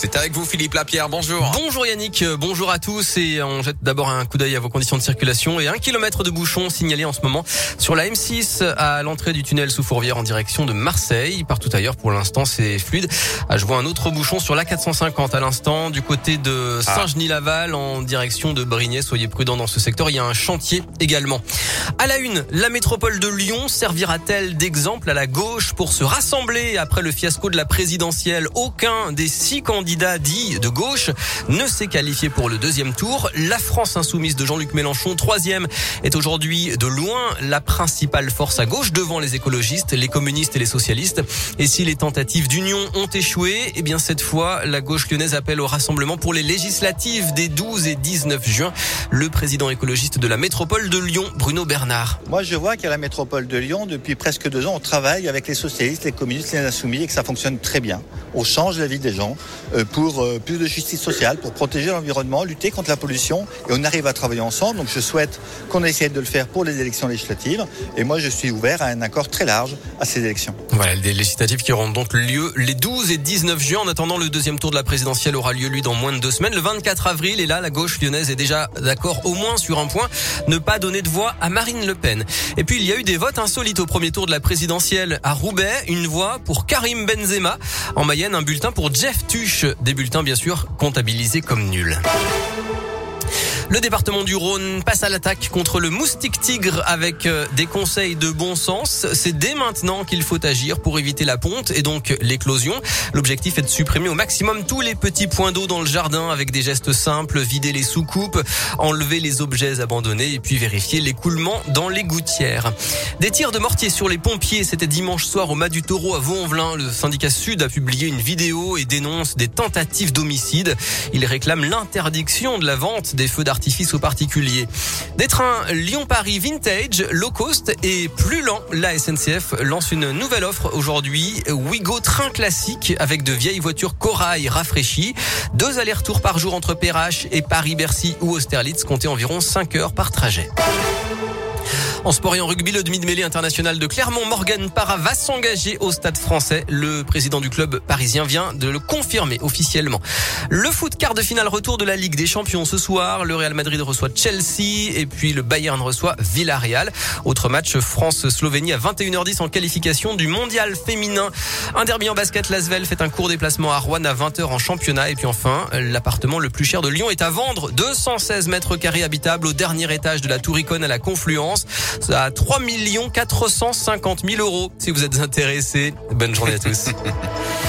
C'est avec vous Philippe Lapierre, bonjour. Bonjour Yannick, bonjour à tous et on jette d'abord un coup d'œil à vos conditions de circulation et un kilomètre de bouchon signalé en ce moment sur la M6 à l'entrée du tunnel sous Fourvière en direction de Marseille. Partout ailleurs pour l'instant c'est fluide. À je vois un autre bouchon sur la 450 à l'instant du côté de ah. Saint-Genis-Laval en direction de Brignais. Soyez prudents dans ce secteur, il y a un chantier également. À la une, la métropole de Lyon servira-t-elle d'exemple à la gauche pour se rassembler après le fiasco de la présidentielle? Aucun des six candidats candidat dit de gauche ne s'est qualifié pour le deuxième tour. La France insoumise de Jean-Luc Mélenchon, troisième, est aujourd'hui de loin la principale force à gauche devant les écologistes, les communistes et les socialistes. Et si les tentatives d'union ont échoué, eh bien cette fois, la gauche lyonnaise appelle au rassemblement pour les législatives des 12 et 19 juin. Le président écologiste de la métropole de Lyon, Bruno Bernard. Moi, je vois qu'à la métropole de Lyon, depuis presque deux ans, on travaille avec les socialistes, les communistes, les insoumis et que ça fonctionne très bien. On change la vie des gens. Euh, pour euh, plus de justice sociale, pour protéger l'environnement, lutter contre la pollution. Et on arrive à travailler ensemble. Donc je souhaite qu'on essaie de le faire pour les élections législatives. Et moi, je suis ouvert à un accord très large à ces élections. Voilà, des législatives qui auront donc lieu les 12 et 19 juin. En attendant, le deuxième tour de la présidentielle aura lieu, lui, dans moins de deux semaines, le 24 avril. Et là, la gauche lyonnaise est déjà d'accord au moins sur un point, ne pas donner de voix à Marine Le Pen. Et puis, il y a eu des votes insolites au premier tour de la présidentielle à Roubaix. Une voix pour Karim Benzema. En Mayenne, un bulletin pour Jeff Tuch. Des bulletins, bien sûr, comptabilisés comme nuls. Le département du Rhône passe à l'attaque contre le moustique tigre avec euh, des conseils de bon sens. C'est dès maintenant qu'il faut agir pour éviter la ponte et donc l'éclosion. L'objectif est de supprimer au maximum tous les petits points d'eau dans le jardin avec des gestes simples, vider les sous-coupes, enlever les objets abandonnés et puis vérifier l'écoulement dans les gouttières. Des tirs de mortier sur les pompiers, c'était dimanche soir au Mas du Taureau à Vaux-en-Velin. Le syndicat Sud a publié une vidéo et dénonce des tentatives d'homicide. Il réclame l'interdiction de la vente des feux d'artifice aux. Des trains Lyon-Paris Vintage, low cost et plus lent. La SNCF lance une nouvelle offre aujourd'hui. Wigo train classique avec de vieilles voitures corail rafraîchies. Deux allers-retours par jour entre Perrache et Paris-Bercy ou Austerlitz, comptez environ 5 heures par trajet. En sport et en rugby, le demi de mêlée international de Clermont, Morgan Parra, va s'engager au stade français. Le président du club parisien vient de le confirmer officiellement. Le foot quart de finale retour de la Ligue des Champions ce soir. Le Real Madrid reçoit Chelsea et puis le Bayern reçoit Villarreal. Autre match France-Slovénie à 21h10 en qualification du mondial féminin. Un derby en basket, Lasvel fait un court déplacement à Rouen à 20h en championnat. Et puis enfin, l'appartement le plus cher de Lyon est à vendre. 216 mètres carrés habitables au dernier étage de la Tour Icône à la Confluence à 3 450 000 euros. Si vous êtes intéressés, bonne journée à tous.